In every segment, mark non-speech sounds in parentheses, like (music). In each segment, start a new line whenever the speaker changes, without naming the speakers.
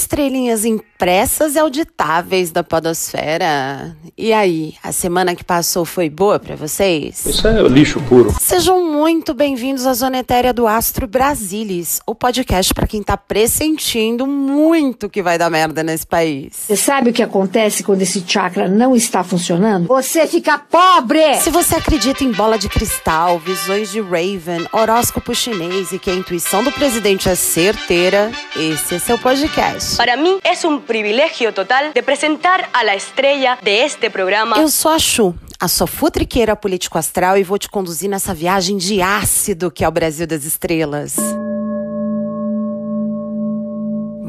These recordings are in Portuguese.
estrelinhas impressas e auditáveis da podosfera. E aí, a semana que passou foi boa para vocês?
Isso é lixo puro.
Sejam muito bem-vindos à Zona Etérea do Astro Brasilis, o podcast para quem tá pressentindo muito que vai dar merda nesse país.
Você sabe o que acontece quando esse chakra não está funcionando? Você fica pobre!
Se você acredita em bola de cristal, visões de Raven, horóscopo chinês e que a intuição do presidente é certeira, esse é seu podcast.
Para mí es un privilegio total de presentar a la estrella de este programa.
Eu sou a Chu, a sua futriqueira político astral e vou te conduzir nessa viagem de ácido que é o Brasil das Estrelas.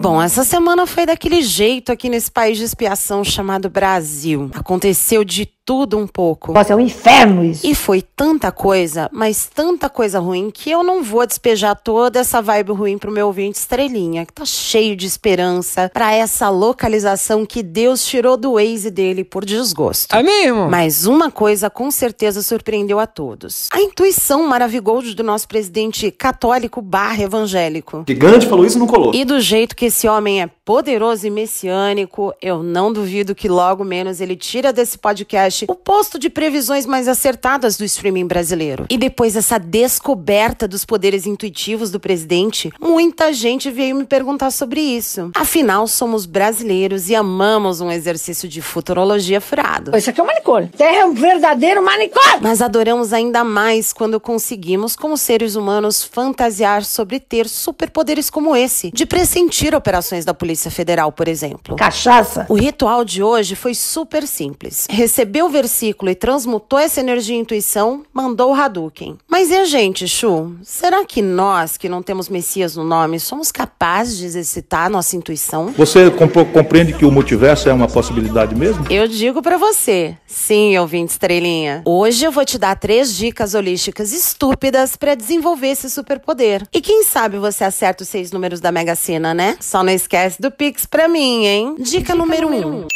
Bom, essa semana foi daquele jeito aqui nesse país de expiação chamado Brasil. Aconteceu de tudo um pouco.
Nossa, é um inferno isso.
E foi tanta coisa, mas tanta coisa ruim, que eu não vou despejar toda essa vibe ruim pro meu ouvinte estrelinha, que tá cheio de esperança para essa localização que Deus tirou do Waze dele por desgosto.
É mesmo?
Mas uma coisa com certeza surpreendeu a todos. A intuição maravilhosa do nosso presidente católico barra evangélico.
Gigante falou isso e não colou.
E do jeito que esse homem é poderoso e messiânico, eu não duvido que logo menos ele tira desse podcast o posto de previsões mais acertadas do streaming brasileiro. E depois dessa descoberta dos poderes intuitivos do presidente, muita gente veio me perguntar sobre isso. Afinal, somos brasileiros e amamos um exercício de futurologia furado.
Isso aqui é um manicômio. Terra é um verdadeiro manicômio.
Mas adoramos ainda mais quando conseguimos, como seres humanos, fantasiar sobre ter superpoderes como esse, de pressentir operações da Polícia Federal, por exemplo.
Cachaça.
O ritual de hoje foi super simples. Recebeu o versículo e transmutou essa energia em intuição, mandou o Hadouken. Mas e a gente, Chu? Será que nós, que não temos Messias no nome, somos capazes de exercitar a nossa intuição?
Você compreende que o multiverso é uma possibilidade mesmo?
Eu digo pra você, sim, ouvinte estrelinha. Hoje eu vou te dar três dicas holísticas estúpidas pra desenvolver esse superpoder. E quem sabe você acerta os seis números da Mega Sena, né? Só não esquece do Pix pra mim, hein? Dica, número um.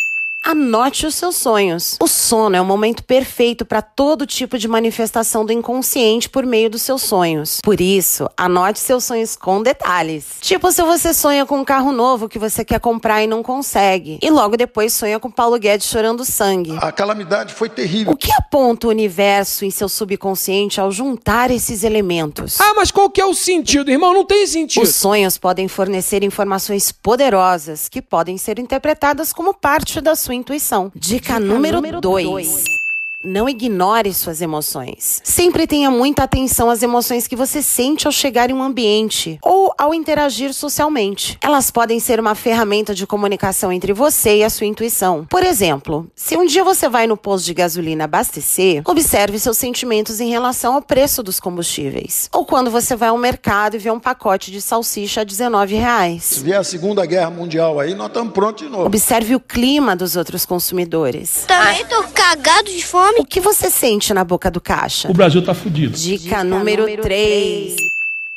Anote os seus sonhos. O sono é o momento perfeito para todo tipo de manifestação do inconsciente por meio dos seus sonhos. Por isso, anote seus sonhos com detalhes. Tipo se você sonha com um carro novo que você quer comprar e não consegue. E logo depois sonha com Paulo Guedes chorando sangue.
A calamidade foi terrível.
O que aponta o universo em seu subconsciente ao juntar esses elementos?
Ah, mas qual que é o sentido, irmão? Não tem sentido.
Os sonhos podem fornecer informações poderosas que podem ser interpretadas como parte da sua intuição. Dica, número 2. Não ignore suas emoções. Sempre tenha muita atenção às emoções que você sente ao chegar em um ambiente ou ao interagir socialmente. Elas podem ser uma ferramenta de comunicação entre você e a sua intuição. Por exemplo, se um dia você vai no posto de gasolina abastecer, observe seus sentimentos em relação ao preço dos combustíveis. Ou quando você vai ao mercado e vê um pacote de salsicha a 19 reais.
Se vier a Segunda Guerra Mundial aí, nós estamos prontos de novo.
Observe o clima dos outros consumidores.
Também tô cagado de fome.
O que você sente na boca do caixa?
O Brasil tá fudido.
Dica, número 3.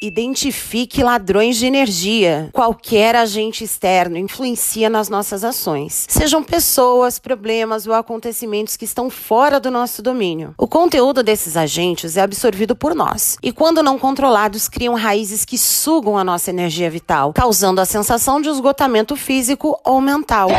Identifique ladrões de energia. Qualquer agente externo influencia nas nossas ações. Sejam pessoas, problemas ou acontecimentos que estão fora do nosso domínio. O conteúdo desses agentes é absorvido por nós. E quando não controlados, criam raízes que sugam a nossa energia vital, causando a sensação de esgotamento físico ou mental.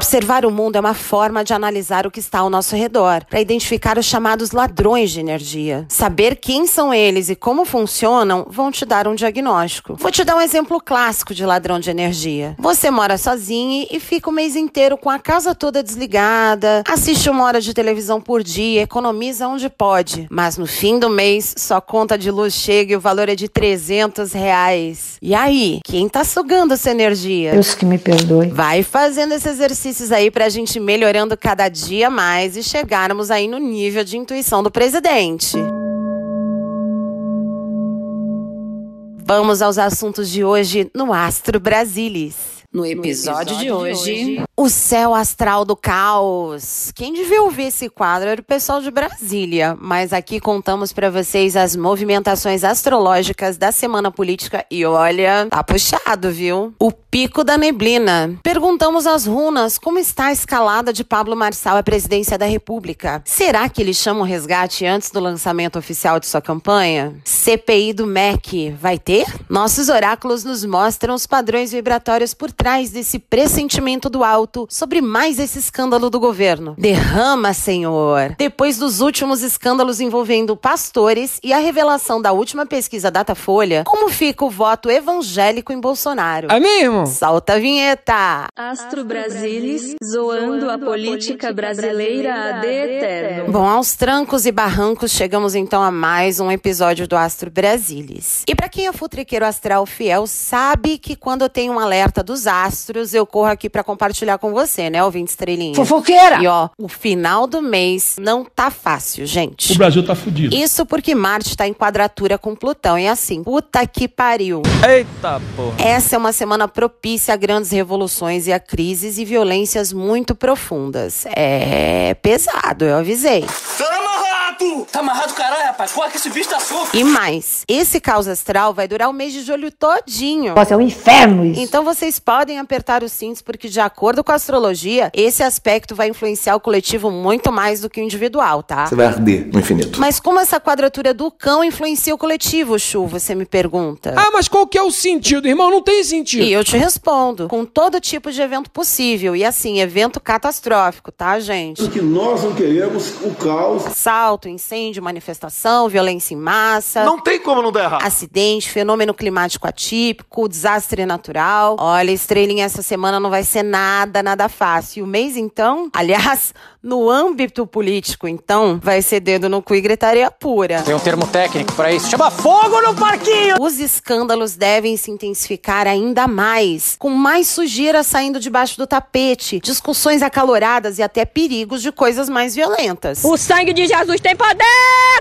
Observar o mundo é uma forma de analisar o que está ao nosso redor, para identificar os chamados ladrões de energia. Saber quem são eles e como funcionam vão te dar um diagnóstico. Vou te dar um exemplo clássico de ladrão de energia. Você mora sozinho e fica o mês inteiro com a casa toda desligada, assiste uma hora de televisão por dia, economiza onde pode. Mas no fim do mês, sua conta de luz chega e o valor é de 300 reais. E aí, quem tá sugando essa energia?
Deus que me perdoe.
Vai fazendo esses exercícios aí pra gente ir melhorando cada dia mais e chegarmos aí no nível de intuição do presidente. Vamos aos assuntos de hoje no Astro Brasilis. No episódio de hoje, O céu astral do caos. Quem devia ouvir esse quadro era o pessoal de Brasília, mas aqui contamos para vocês as movimentações astrológicas da semana política e olha, tá puxado, viu? O pico da neblina. Perguntamos às runas como está a escalada de Pablo Marçal à presidência da República. Será que ele chama o resgate antes do lançamento oficial de sua campanha? CPI do MEC vai ter? Nossos oráculos nos mostram os padrões vibratórios por trás desse pressentimento do alto sobre mais esse escândalo do governo. Derrama, Senhor. Depois dos últimos escândalos envolvendo pastores e a revelação da última pesquisa Datafolha, como fica o voto evangélico em Bolsonaro?
Amém, irmão?
Solta a vinheta.
Astro Brasilis, zoando a política brasileira ad eterno.
Bom, aos trancos e barrancos, chegamos então a mais um episódio do Astro Brasilis. E para quem é futriqueiro astral fiel, sabe que quando eu tenho um alerta dos astros, eu corro aqui para compartilhar com você, né, ouvinte estrelinha?
Fofoqueira!
E ó, o final do mês não tá fácil, gente.
O Brasil tá fudido.
Isso porque Marte tá em quadratura com Plutão. E assim, puta que pariu.
Eita porra.
Essa é uma semana propícia a grandes revoluções e a crises e violências muito profundas. É pesado, eu avisei.
Amarrado! Tá amarrado, caralho, rapaz. Corre que esse bicho tá solto.
E mais, esse caos astral vai durar o mês de julho todinho.
Nossa, é um inferno isso.
Então vocês podem apertar os cintos, porque de acordo com a astrologia, esse aspecto vai influenciar o coletivo muito mais do que o individual, tá?
Você vai arder no infinito.
Mas como essa quadratura do cão influencia o coletivo, Chu? Você me pergunta.
Ah, mas qual que é o sentido, irmão? Não tem sentido.
E eu te respondo, com todo tipo de evento possível. E assim, evento catastrófico, tá, gente?
que nós não queremos o caos.
Assalto, incêndio, manifestação, violência em massa.
Não tem como não dar errado.
Acidente, fenômeno climático atípico, desastre natural. Olha, estrelinha, essa semana não vai ser nada, nada fácil. E o mês, então, (laughs) aliás, no âmbito político, então, vai ser dedo no cu e gritaria pura.
Tem um termo técnico pra isso. Chama fogo no parquinho!
Os escândalos devem se intensificar ainda mais, com mais sujeira saindo debaixo do tapete, discussões acaloradas e até perigos de coisas mais violentas.
O sangue de Jesus tem poder,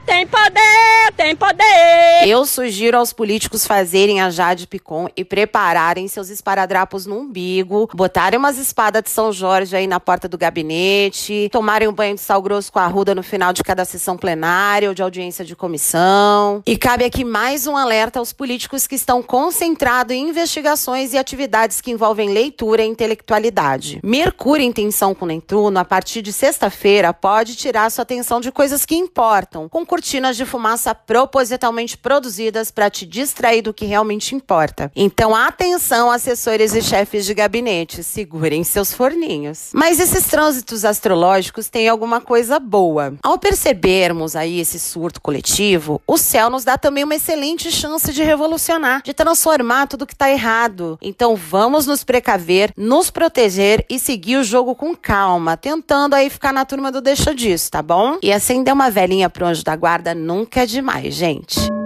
tem poder, tem poder.
Eu sugiro aos políticos fazerem a Jade Picon e prepararem seus esparadrapos no umbigo, botarem umas espadas de São Jorge aí na porta do gabinete, tomarem um banho de sal grosso com a ruda no final de cada sessão plenária ou de audiência de comissão. E cabe aqui mais um alerta aos políticos que estão concentrados em investigações e atividades que envolvem leitura e intelectualidade. Mercúrio em tensão com Netuno, a partir de sexta-feira, pode tirar sua atenção de coisas que importam, com cortinas de fumaça propositalmente produzidas para te distrair do que realmente importa. Então, atenção, assessores e chefes de gabinete, segurem seus forninhos. Mas esses trânsitos astrológicos têm alguma coisa boa. Ao percebermos aí esse surto coletivo, o céu nos dá também uma excelente chance de revolucionar, de transformar tudo que está errado. Então, vamos nos precaver, nos proteger e seguir o jogo com calma, tentando aí ficar na turma do deixa disso, tá bom? E acender uma velhinha pro anjo da guarda nunca é demais, gente.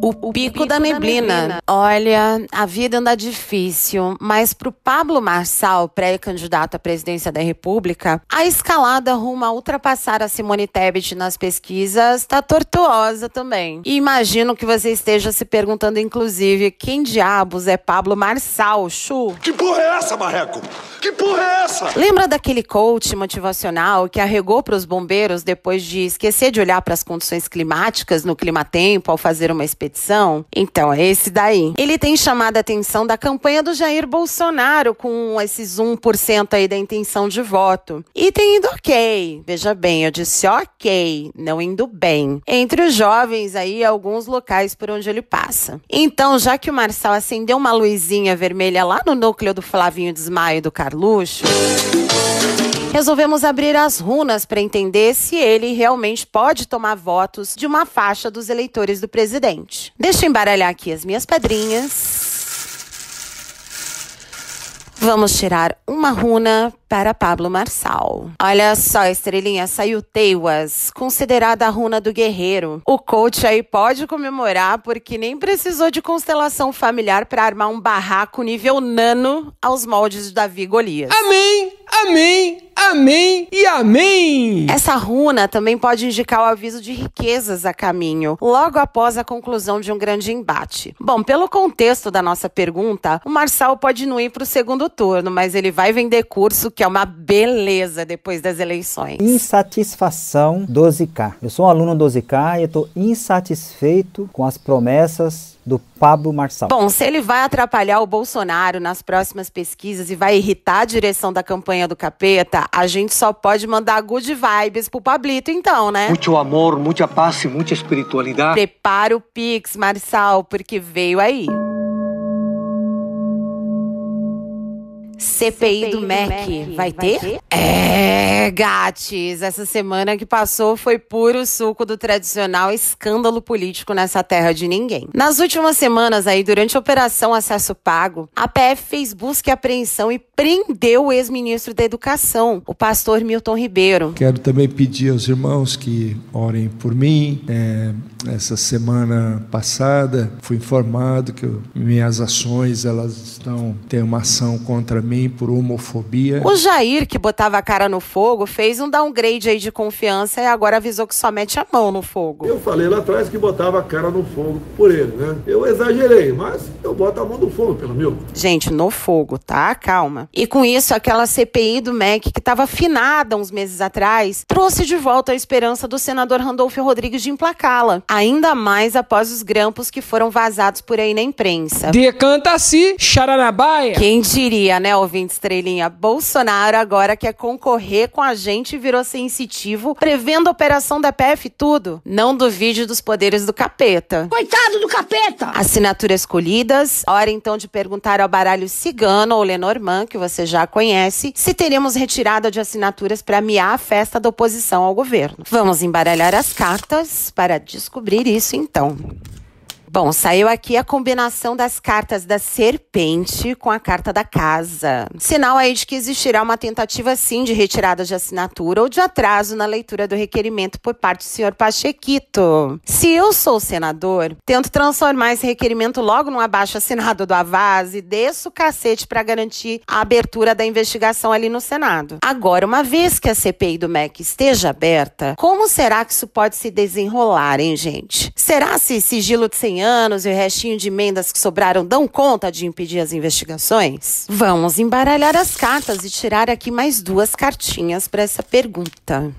O, pico, da, neblina. Olha, a vida anda difícil, mas pro Pablo Marçal, pré-candidato à presidência da República, a escalada rumo a ultrapassar a Simone Tebet nas pesquisas tá tortuosa também. E imagino que você esteja se perguntando, inclusive, quem diabos é Pablo Marçal, Chu?
Que porra é essa, Marreco? Que porra é essa?
Lembra daquele coach motivacional que arregou para os bombeiros depois de esquecer de olhar para as condições climáticas no clima-tempo ao fazer uma expedição? Então, é esse daí. Ele tem chamado a atenção da campanha do Jair Bolsonaro com esses 1% aí da intenção de voto. E tem indo ok. Veja bem, eu disse ok, não indo bem. Entre os jovens aí, alguns locais por onde ele passa. Então, já que o Marçal acendeu uma luzinha vermelha lá no núcleo do Flavinho Desmaio do Carluxo. Resolvemos abrir as runas para entender se ele realmente pode tomar votos de uma faixa dos eleitores do presidente. Deixa eu embaralhar aqui as minhas pedrinhas. Vamos tirar uma runa para Pablo Marçal. Olha só, estrelinha, saiu Teiwas, considerada a runa do guerreiro. O coach aí pode comemorar porque nem precisou de constelação familiar para armar um barraco nível nano aos moldes de Davi Golias.
Amém, amém, Amém e amém!
Essa runa também pode indicar o aviso de riquezas a caminho, logo após a conclusão de um grande embate. Bom, pelo contexto da nossa pergunta, o Marçal pode não ir para o segundo turno, mas ele vai vender curso, que é uma beleza depois das eleições.
Insatisfação 12K. Eu sou um aluno 12K e estou insatisfeito com as promessas do Pablo Marçal.
Bom, se ele vai atrapalhar o Bolsonaro nas próximas pesquisas e vai irritar a direção da campanha do capeta, a gente só pode mandar good vibes pro Pablito, então, né?
Muito amor, muita paz e muita espiritualidade.
Prepara o Pix, Marçal, porque veio aí. CPI, do, MEC, vai, ter? É, gates. Essa semana que passou foi puro suco do tradicional escândalo político nessa terra de ninguém. Nas últimas semanas aí, durante a Operação Acesso Pago, a PF fez busca e apreensão e prendeu o ex-ministro da Educação, o pastor Milton Ribeiro.
Quero também pedir aos irmãos que orem por mim. É, essa semana passada fui informado que minhas ações elas estão têm uma ação contra mim por homofobia.
O Jair, que botava a cara no fogo, fez um downgrade aí de confiança e agora avisou que só mete a mão no fogo.
Eu falei lá atrás que botava a cara no fogo por ele, né? Eu exagerei, mas eu boto a mão no fogo pelo meu.
Gente, no fogo, tá? Calma. E com isso, aquela CPI do MEC, que estava afinada uns meses atrás, trouxe de volta a esperança do senador Randolfo Rodrigues de emplacá-la. Ainda mais após os grampos que foram vazados por aí na imprensa.
Decanta-se, charanabaia.
Quem diria, né, ouvinte estrelinha? Bolsonaro agora quer concorrer com a gente e virou sensitivo, prevendo a operação da PF tudo. Não duvide dos poderes do capeta.
Coitado do capeta!
Assinaturas escolhidas. Hora então de perguntar ao baralho cigano ou Lenormand, que você já conhece, se teremos retirada de assinaturas para miar a festa da oposição ao governo. Vamos embaralhar as cartas para descobrir isso então. Bom, saiu aqui a combinação das cartas da serpente com a carta da casa. Sinal aí de que existirá uma tentativa sim de retirada de assinatura ou de atraso na leitura do requerimento por parte do senhor Pachequito. Se eu sou senador, tento transformar esse requerimento logo num abaixo assinado do Avaz e desço o cacete para garantir a abertura da investigação ali no Senado. Agora, uma vez que a CPI do MEC esteja aberta, como será que isso pode se desenrolar, hein, gente? Será se sigilo de 100 anos e o restinho de emendas que sobraram dão conta de impedir as investigações? Vamos embaralhar as cartas e tirar aqui mais duas cartinhas para essa pergunta.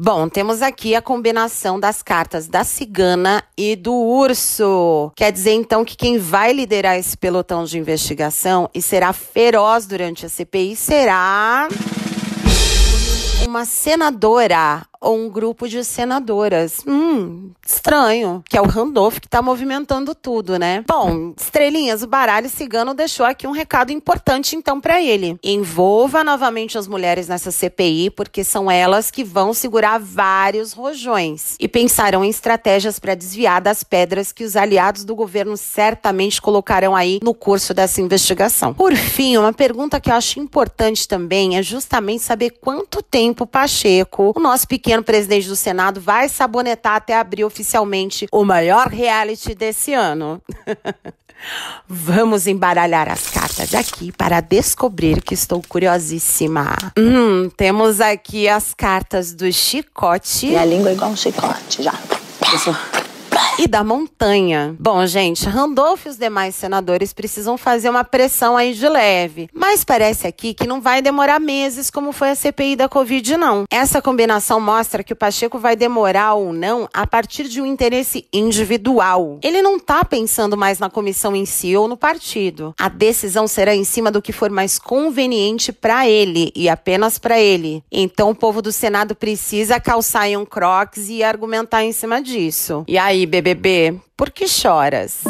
Bom, temos aqui a combinação das cartas da cigana e do urso. Quer dizer, então, que quem vai liderar esse pelotão de investigação e será feroz durante a CPI será. Uma senadora ou um grupo de senadoras. Hum, estranho. Que é o Randolph que tá movimentando tudo, né? Bom, estrelinhas, o baralho cigano deixou aqui um recado importante então para ele. Envolva novamente as mulheres nessa CPI, porque são elas que vão segurar vários rojões. E pensarão em estratégias para desviar das pedras que os aliados do governo certamente colocarão aí no curso dessa investigação. Por fim, uma pergunta que eu acho importante também é justamente saber quanto tempo Pacheco, o nosso pequeno pequeno presidente do Senado vai sabonetar até abrir oficialmente o maior reality desse ano. (laughs) Vamos embaralhar as cartas aqui para descobrir que estou curiosíssima. Hum, temos aqui as cartas do chicote.
E a língua é igual um chicote, já.
E da montanha. Bom, gente, Randolph e os demais senadores precisam fazer uma pressão aí de leve. Mas parece aqui que não vai demorar meses como foi a CPI da Covid, não. Essa combinação mostra que o Pacheco vai demorar ou não a partir de um interesse individual. Ele não tá pensando mais na comissão em si ou no partido. A decisão será em cima do que for mais conveniente para ele e apenas para ele. Então o povo do Senado precisa calçar em um crocs e argumentar em cima disso. E aí, bebê? Bebê, por que choras?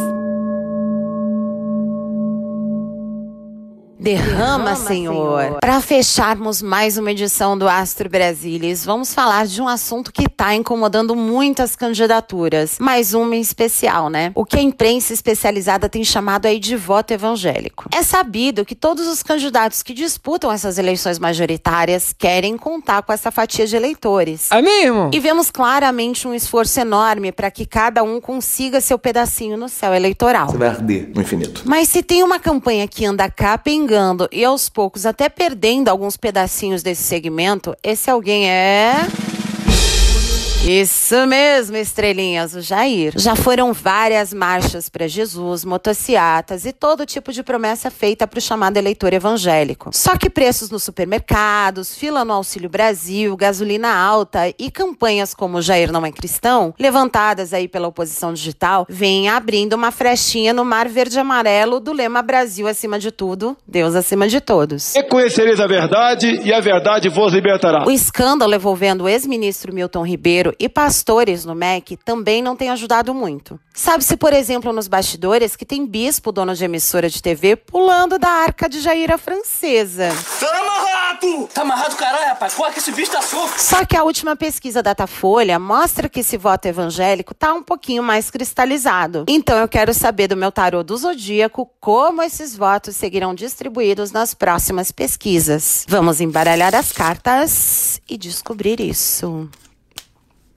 Derrama, Senhor. Senhor. Para fecharmos mais uma edição do Astro Brasilis, vamos falar de um assunto que está incomodando muitas candidaturas, mais uma em especial, né? O que a imprensa especializada tem chamado aí de voto evangélico. É sabido que todos os candidatos que disputam essas eleições majoritárias querem contar com essa fatia de eleitores.
É mesmo?
E vemos claramente um esforço enorme para que cada um consiga seu pedacinho no céu eleitoral.
Você vai arder no infinito.
Mas se tem uma campanha que anda capengando chegando e aos poucos até perdendo alguns pedacinhos desse segmento, esse alguém é. Isso mesmo, estrelinhas, o Jair. Já foram várias marchas para Jesus, motociatas e todo tipo de promessa feita para o chamado eleitor evangélico. Só que preços nos supermercados, fila no Auxílio Brasil, gasolina alta e campanhas como Jair não é cristão, levantadas aí pela oposição digital, vêm abrindo uma frechinha no mar verde amarelo do lema Brasil acima de tudo, Deus acima de todos.
E conhecereis a verdade e a verdade vos libertará.
O escândalo envolvendo o ex-ministro Milton Ribeiro e pastores no MEC também não tem ajudado muito. Sabe-se, por exemplo, nos bastidores que tem bispo, dono de emissora de TV, pulando da arca de Jaira francesa.
Tá amarrado! Tá amarrado, caralho, rapaz. Qual é que esse bicho tá solto?
Só que a última pesquisa da Datafolha mostra que esse voto evangélico tá um pouquinho mais cristalizado. Então eu quero saber do meu tarô do zodíaco como esses votos seguirão distribuídos nas próximas pesquisas. Vamos embaralhar as cartas e descobrir isso.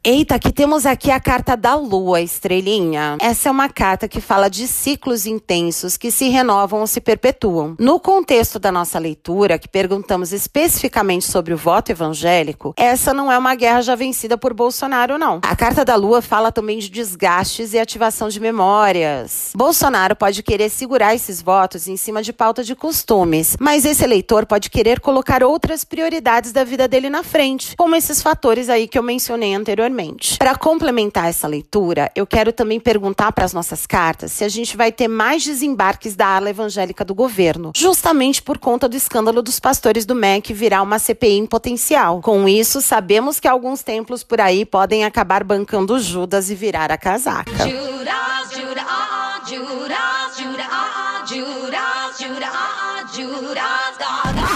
Eita, que temos aqui a carta da lua, estrelinha. Essa é uma carta que fala de ciclos intensos que se renovam ou se perpetuam. No contexto da nossa leitura, que perguntamos especificamente sobre o voto evangélico, essa não é uma guerra já vencida por Bolsonaro, não. A carta da lua fala também de desgastes e ativação de memórias. Bolsonaro pode querer segurar esses votos em cima de pauta de costumes, mas esse eleitor pode querer colocar outras prioridades da vida dele na frente, como esses fatores aí que eu mencionei anteriormente anteriormente. Para complementar essa leitura, eu quero também perguntar para as nossas cartas se a gente vai ter mais desembarques da ala evangélica do governo, justamente por conta do escândalo dos pastores do MEC virar uma CPI em potencial. Com isso, sabemos que alguns templos por aí podem acabar bancando Judas e virar a casaca. Judas, Judas, uh, Judas, Judas, Judas, Judas, Judas,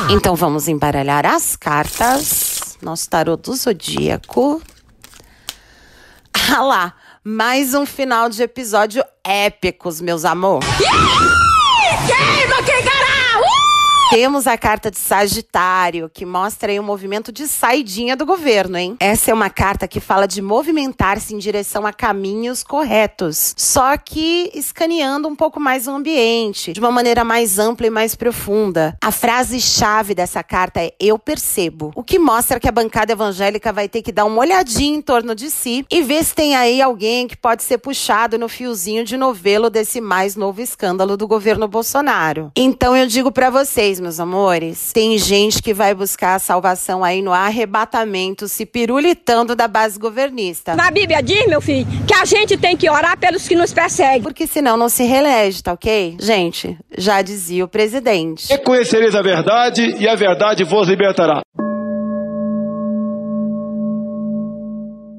então vamos embaralhar as cartas. Nosso tarô do zodíaco. Ah lá, mais um final de episódio épicos, meus amor. Quem temos a carta de Sagitário, que mostra aí um movimento de saidinha do governo, hein? Essa é uma carta que fala de movimentar-se em direção a caminhos corretos, só que escaneando um pouco mais o ambiente, de uma maneira mais ampla e mais profunda. A frase-chave dessa carta é eu percebo, o que mostra que a bancada evangélica vai ter que dar uma olhadinha em torno de si e ver se tem aí alguém que pode ser puxado no fiozinho de novelo desse mais novo escândalo do governo Bolsonaro. Então eu digo para vocês, meus amores, tem gente que vai buscar a salvação aí no arrebatamento, se pirulitando da base governista.
Na Bíblia diz, meu filho, que a gente tem que orar pelos que nos perseguem.
Porque senão não se reelege, tá ok? Gente, já dizia o presidente.
E conhecereis a verdade, e a verdade vos libertará.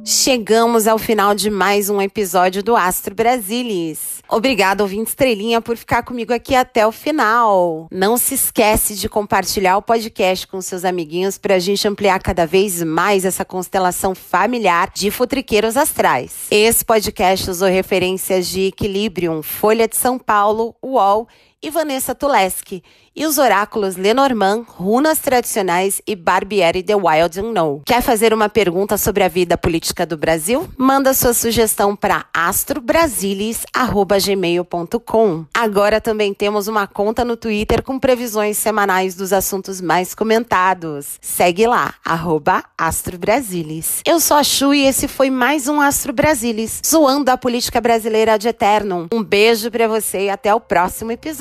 Chegamos ao final de mais um episódio do Astro Brasilis. Obrigada, ouvinte estrelinha, por ficar comigo aqui até o final. Não se esquece de compartilhar o podcast com seus amiguinhos para a gente ampliar cada vez mais essa constelação familiar de futriqueiros astrais. Esse podcast usou referências de Equilibrium, Folha de São Paulo, UOL e Vanessa Tuleski, e os oráculos Lenormand, Runas Tradicionais e Barbieri The Wild Unknown. Quer fazer uma pergunta sobre a vida política do Brasil? Manda sua sugestão para astrobrasilis.gmail.com. Agora também temos uma conta no Twitter com previsões semanais dos assuntos mais comentados. Segue lá, astrobrasilis. Eu sou a Chu e esse foi mais um Astro Brasilis, zoando a política brasileira de Eternum. Um beijo para você e até o próximo